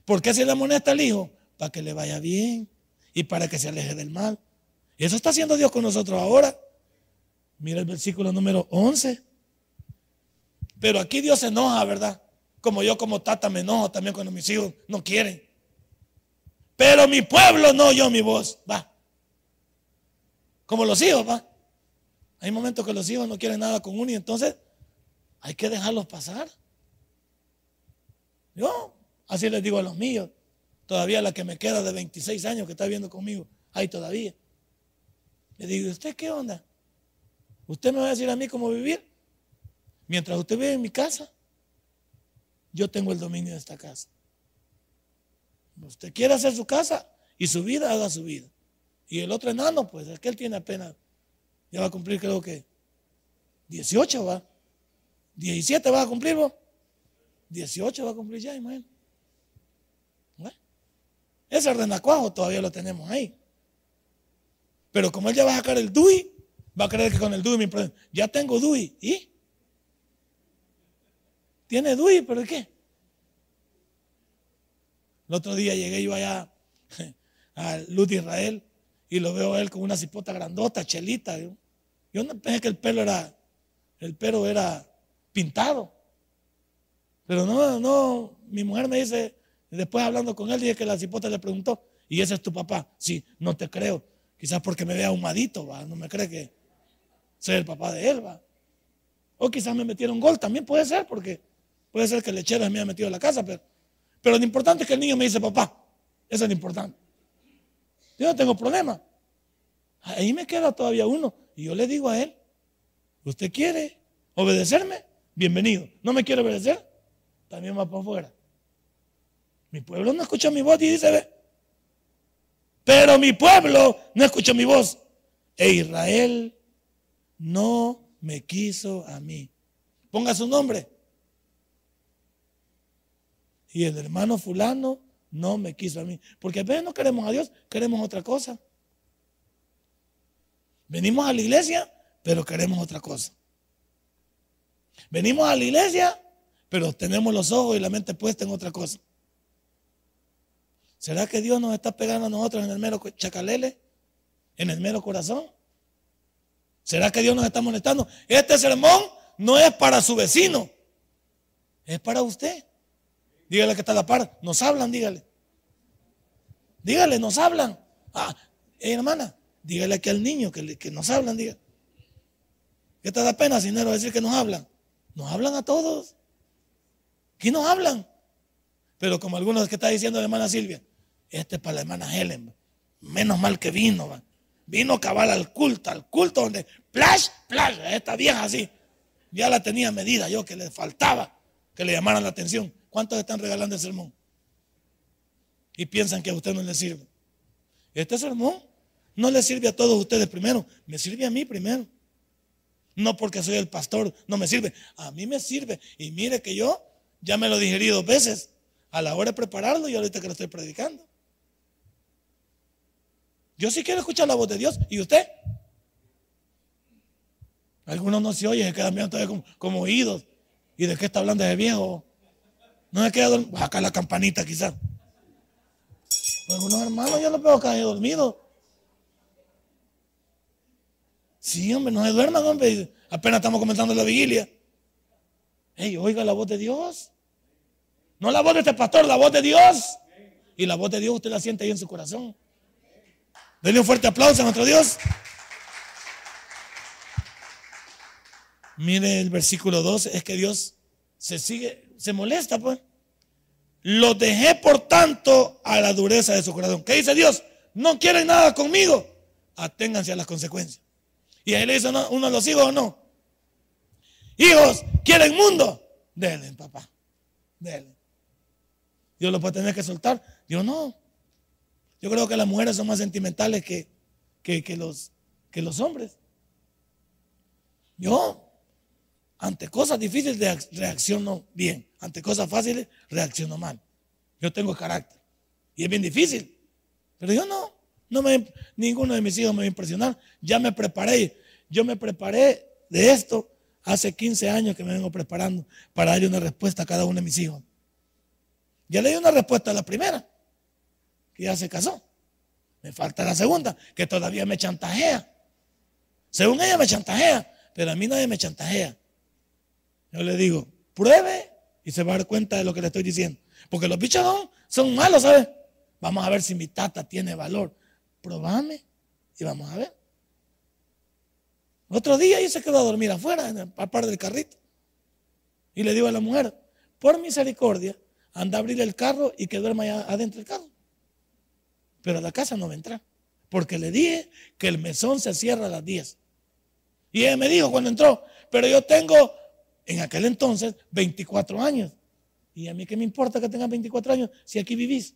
Speaker 1: ¿Por qué se le amonesta al hijo? para que le vaya bien y para que se aleje del mal. Eso está haciendo Dios con nosotros ahora. Mira el versículo número 11. Pero aquí Dios se enoja, ¿verdad? Como yo como tata me enojo también cuando mis hijos no quieren. Pero mi pueblo no oyó mi voz. Va. Como los hijos, va. Hay momentos que los hijos no quieren nada con uno y entonces hay que dejarlos pasar. Yo así les digo a los míos. Todavía la que me queda de 26 años que está viendo conmigo, ahí todavía. Le digo, ¿usted qué onda? ¿Usted me va a decir a mí cómo vivir? Mientras usted vive en mi casa, yo tengo el dominio de esta casa. Usted quiere hacer su casa y su vida, haga su vida. Y el otro enano, pues es que él tiene apenas, ya va a cumplir creo que 18 va. 17 va a cumplir vos. 18 va a cumplir ya, imagínate. Ese renacuajo todavía lo tenemos ahí. Pero como él ya va a sacar el DUI, va a creer que con el DUI mi Ya tengo DUI. ¿Y? Tiene DUI, pero ¿qué? El otro día llegué yo allá a Luz de Israel y lo veo a él con una cipota grandota, chelita. Yo, yo no pensé que el pelo era, el pelo era pintado. Pero no, no, mi mujer me dice, después hablando con él, dije que la cipota le preguntó, ¿y ese es tu papá? Sí, no te creo. Quizás porque me vea ahumadito. No me cree que soy el papá de él, ¿va? O quizás me metieron gol, también puede ser, porque puede ser que el lechero me haya metido en la casa, pero, pero lo importante es que el niño me dice papá. Eso es lo importante. Yo no tengo problema. Ahí me queda todavía uno. Y yo le digo a él, ¿usted quiere obedecerme? Bienvenido. ¿No me quiere obedecer? También va para afuera. Mi pueblo no escucha mi voz y dice, ve. Pero mi pueblo no escucha mi voz. E Israel no me quiso a mí. Ponga su nombre. Y el hermano fulano no me quiso a mí. Porque a veces no queremos a Dios, queremos otra cosa. Venimos a la iglesia, pero queremos otra cosa. Venimos a la iglesia, pero tenemos los ojos y la mente puesta en otra cosa. ¿Será que Dios nos está pegando a nosotros en el mero chacalele? ¿En el mero corazón? ¿Será que Dios nos está molestando? Este sermón no es para su vecino, es para usted. Dígale que está a la par. Nos hablan, dígale. Dígale, nos hablan. Ah, hermana, dígale aquí al niño que, nos hablan, dígale. ¿Qué te da pena, Sinero, decir que nos hablan? Nos hablan a todos. Aquí nos hablan. Pero como algunos que está diciendo la hermana Silvia, este es para la hermana Helen. Menos mal que vino. Vino cabal al culto, al culto donde, plash, plash, esta vieja así. Ya la tenía medida yo, que le faltaba que le llamaran la atención. ¿Cuántos están regalando el sermón? Y piensan que a usted no le sirve. Este sermón no le sirve a todos ustedes primero, me sirve a mí primero. No porque soy el pastor, no me sirve. A mí me sirve. Y mire que yo ya me lo digerí dos veces a la hora de prepararlo y ahorita que lo estoy predicando. Yo sí quiero escuchar la voz de Dios. ¿Y usted? Algunos no se oyen, se quedan mirando todavía como, oídos. ¿Y de qué está hablando ese viejo? No se queda dormido. Acá la campanita quizás. Algunos hermanos yo los veo caer dormidos. Sí, hombre, no se duerman, hombre. Apenas estamos comenzando la vigilia. Ey, oiga la voz de Dios. No la voz de este pastor, la voz de Dios. Y la voz de Dios usted la siente ahí en su corazón. Denle un fuerte aplauso a nuestro Dios. Mire el versículo 12, es que Dios se sigue, se molesta, pues. Lo dejé, por tanto, a la dureza de su corazón. ¿Qué dice Dios? No quieren nada conmigo. Aténganse a las consecuencias. Y ahí le dice uno de los hijos o no. Hijos, ¿quieren mundo? Denle, papá. Denle. Dios lo puede tener que soltar. Dios no. Yo creo que las mujeres son más sentimentales que, que, los, que los hombres. Yo, ante cosas difíciles, reacciono bien. Ante cosas fáciles, reacciono mal. Yo tengo carácter. Y es bien difícil. Pero yo no. No me, ninguno de mis hijos me va a impresionar. Ya me preparé. Yo me preparé de esto hace 15 años que me vengo preparando para darle una respuesta a cada uno de mis hijos. Ya le di una respuesta a la primera, que ya se casó. Me falta la segunda, que todavía me chantajea. Según ella me chantajea, pero a mí nadie me chantajea. Yo le digo, pruebe y se va a dar cuenta de lo que le estoy diciendo. Porque los bichos son malos, ¿sabes? Vamos a ver si mi tata tiene valor. Probame y vamos a ver. Otro día ella se quedó a dormir afuera, el par del carrito. Y le digo a la mujer, por misericordia, anda a abrir el carro y que duerma adentro del carro. Pero a la casa no a entrar. Porque le dije que el mesón se cierra a las 10. Y ella me dijo cuando entró, pero yo tengo en aquel entonces 24 años. Y a mí qué me importa que tengas 24 años si aquí vivís.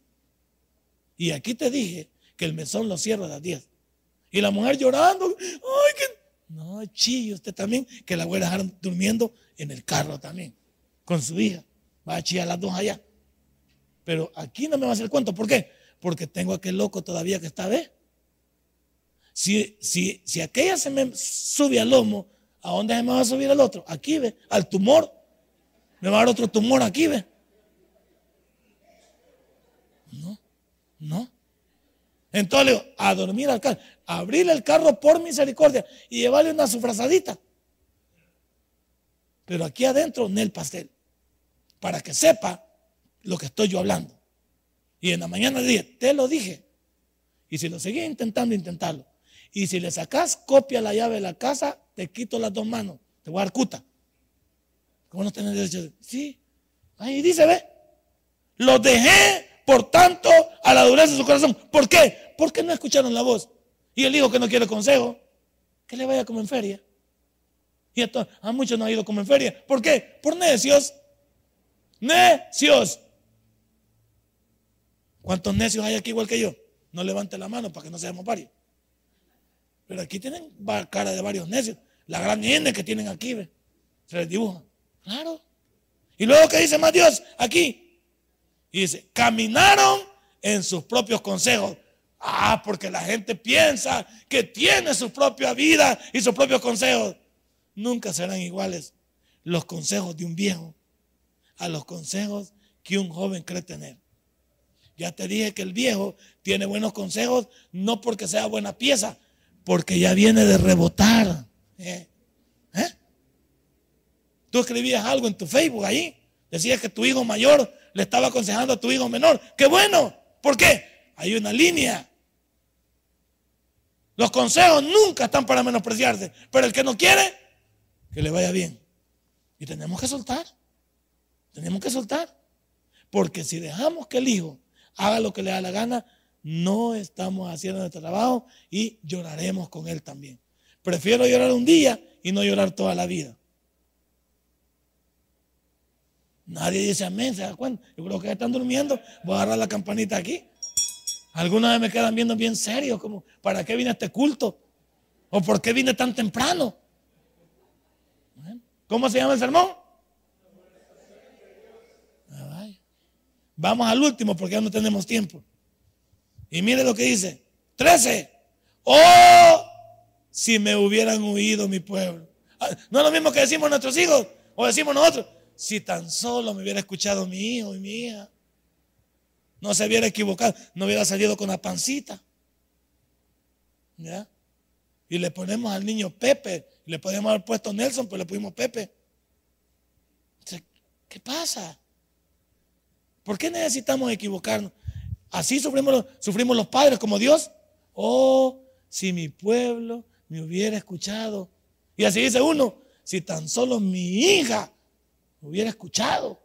Speaker 1: Y aquí te dije que el mesón lo cierra a las 10. Y la mujer llorando, ay, que... No, chillo, usted también, que la voy a dejar durmiendo en el carro también, con su hija. Va a chillar las dos allá. Pero aquí no me va a hacer cuento. ¿Por qué? Porque tengo aquel loco todavía que está, ¿ve? Si, si, si aquella se me sube al lomo, ¿a dónde se me va a subir el otro? Aquí, ¿ve? Al tumor. Me va a dar otro tumor aquí, ¿ve? No, no. Entonces a dormir al carro, abrirle el carro por misericordia y llevarle una sufrazadita. Pero aquí adentro, en el pastel para que sepa lo que estoy yo hablando. Y en la mañana dije, te lo dije. Y si lo seguís intentando, intentarlo. Y si le sacas copia la llave de la casa, te quito las dos manos. Te voy a dar cuta. ¿Cómo no tenés derecho? Sí. Ahí dice, ve. Los dejé, por tanto, a la dureza de su corazón. ¿Por qué? Porque no escucharon la voz. Y el hijo que no quiere consejo, que le vaya como en feria. Y esto, a muchos no ha ido como en feria. ¿Por qué? Por necios. Necios. ¿Cuántos necios hay aquí igual que yo? No levante la mano para que no seamos varios. Pero aquí tienen cara de varios necios. La gran N que tienen aquí, se les dibuja. Claro. Y luego, ¿qué dice más Dios aquí? Y dice, caminaron en sus propios consejos. Ah, porque la gente piensa que tiene su propia vida y sus propios consejos. Nunca serán iguales los consejos de un viejo a los consejos que un joven cree tener. Ya te dije que el viejo tiene buenos consejos no porque sea buena pieza, porque ya viene de rebotar. ¿Eh? ¿Eh? Tú escribías algo en tu Facebook ahí, decías que tu hijo mayor le estaba aconsejando a tu hijo menor. ¡Qué bueno! ¿Por qué? Hay una línea. Los consejos nunca están para menospreciarse, pero el que no quiere, que le vaya bien. Y tenemos que soltar. Tenemos que soltar. Porque si dejamos que el hijo haga lo que le da la gana, no estamos haciendo nuestro trabajo y lloraremos con él también. Prefiero llorar un día y no llorar toda la vida. Nadie dice amén, ¿se da cuenta? Yo creo que están durmiendo. Voy a agarrar la campanita aquí. Algunas vez me quedan viendo bien serios, como, ¿para qué vine este culto? ¿O por qué vine tan temprano? ¿Cómo se llama el sermón? Ah, Vamos al último porque ya no tenemos tiempo. Y mire lo que dice. 13. Oh, si me hubieran huido mi pueblo. Ah, no es lo mismo que decimos nuestros hijos o decimos nosotros. Si tan solo me hubiera escuchado mi hijo y mi hija. No se hubiera equivocado. No hubiera salido con la pancita. ¿Ya? Y le ponemos al niño Pepe. Le podemos haber puesto Nelson, pero le pusimos Pepe. ¿Qué pasa? ¿Por qué necesitamos equivocarnos? Así sufrimos, sufrimos los padres como Dios. Oh, si mi pueblo me hubiera escuchado. Y así dice uno, si tan solo mi hija hubiera escuchado,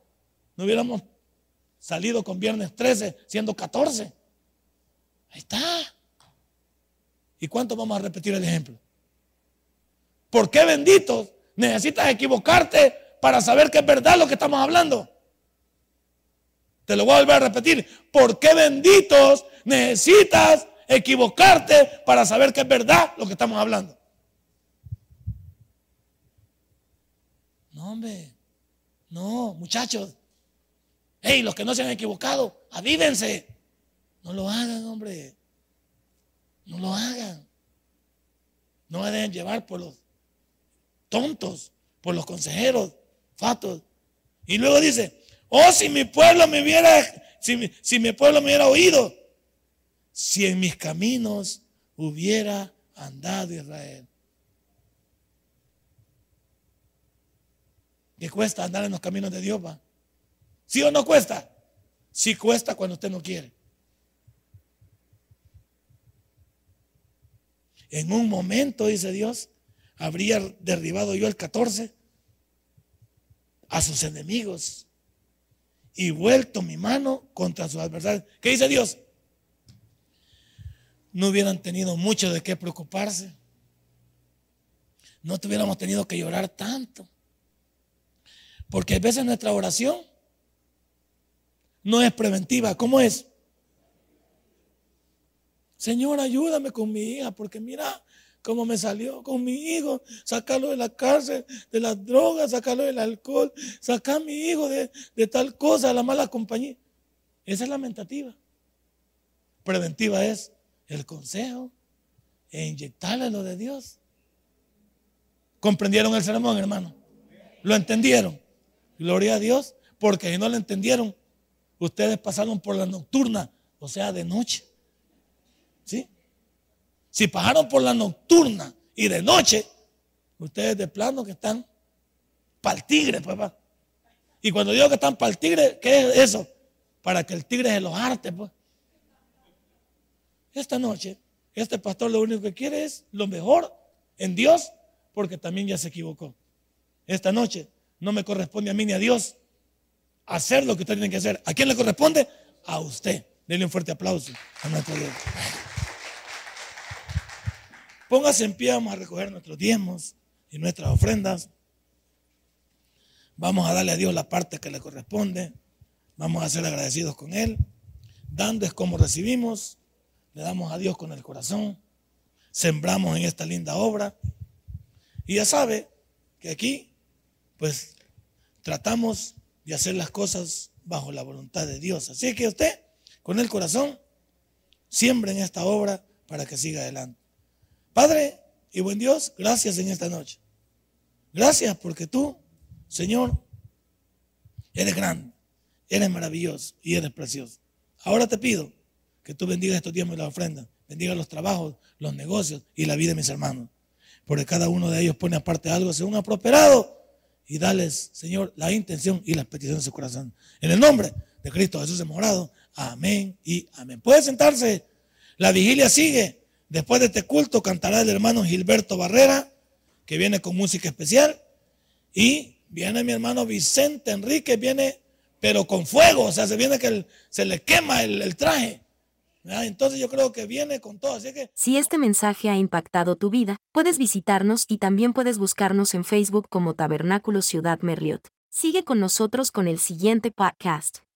Speaker 1: no hubiéramos salido con viernes 13 siendo 14. Ahí está. ¿Y cuánto vamos a repetir el ejemplo? ¿Por qué benditos necesitas equivocarte para saber que es verdad lo que estamos hablando? Te lo voy a volver a repetir. ¿Por qué benditos necesitas equivocarte para saber que es verdad lo que estamos hablando? No, hombre. No, muchachos. Hey, los que no se han equivocado, avívense. No lo hagan, hombre. No lo hagan. No me deben llevar por los tontos, por los consejeros, fatos. Y luego dice, Oh, si mi pueblo me hubiera, si, si mi pueblo me hubiera oído, si en mis caminos hubiera andado Israel. ¿Qué cuesta andar en los caminos de Dios? Va? ¿Sí o no cuesta? Sí cuesta cuando usted no quiere. En un momento, dice Dios, habría derribado yo el 14 a sus enemigos y vuelto mi mano contra sus adversarios. ¿Qué dice Dios? No hubieran tenido mucho de qué preocuparse. No tuviéramos tenido que llorar tanto. Porque a veces nuestra oración no es preventiva. ¿Cómo es? Señor, ayúdame con mi hija, porque mira, cómo me salió con mi hijo, sacarlo de la cárcel, de las drogas, sacarlo del alcohol, sacar a mi hijo de, tal cosa, de la mala compañía. Esa es la mentativa. Preventiva es el consejo e inyectarle lo de Dios. ¿Comprendieron el sermón, hermano? ¿Lo entendieron? Gloria a Dios, porque si no lo entendieron, ustedes pasaron por la nocturna, o sea, de noche. ¿Sí? Si pasaron por la nocturna y de noche, ustedes de plano que están para el tigre, papá. Y cuando digo que están para el tigre, ¿qué es eso? Para que el tigre se los arte, pues. Esta noche, este pastor lo único que quiere es lo mejor en Dios, porque también ya se equivocó. Esta noche no me corresponde a mí ni a Dios hacer lo que usted tiene que hacer. ¿A quién le corresponde? A usted. Denle un fuerte aplauso a nuestro Dios. Póngase en pie, vamos a recoger nuestros diezmos y nuestras ofrendas. Vamos a darle a Dios la parte que le corresponde. Vamos a ser agradecidos con Él. Dando es como recibimos. Le damos a Dios con el corazón. Sembramos en esta linda obra. Y ya sabe que aquí, pues, tratamos de hacer las cosas bajo la voluntad de Dios. Así que usted, con el corazón, siembre en esta obra para que siga adelante. Padre y buen Dios, gracias en esta noche. Gracias porque tú, Señor, eres grande, eres maravilloso y eres precioso. Ahora te pido que tú bendigas estos tiempos y la ofrenda, bendiga los trabajos, los negocios y la vida de mis hermanos. Porque cada uno de ellos pone aparte algo según ha prosperado y dales, Señor, la intención y las peticiones de su corazón. En el nombre de Cristo Jesús morado. Amén y amén. Puede sentarse. La vigilia sigue. Después de este culto cantará el hermano Gilberto Barrera, que viene con música especial. Y viene mi hermano Vicente Enrique, viene pero con fuego. O sea, se viene que se le quema el traje. Entonces yo creo que viene con todo. Así que...
Speaker 2: Si este mensaje ha impactado tu vida, puedes visitarnos y también puedes buscarnos en Facebook como Tabernáculo Ciudad Merliot. Sigue con nosotros con el siguiente podcast.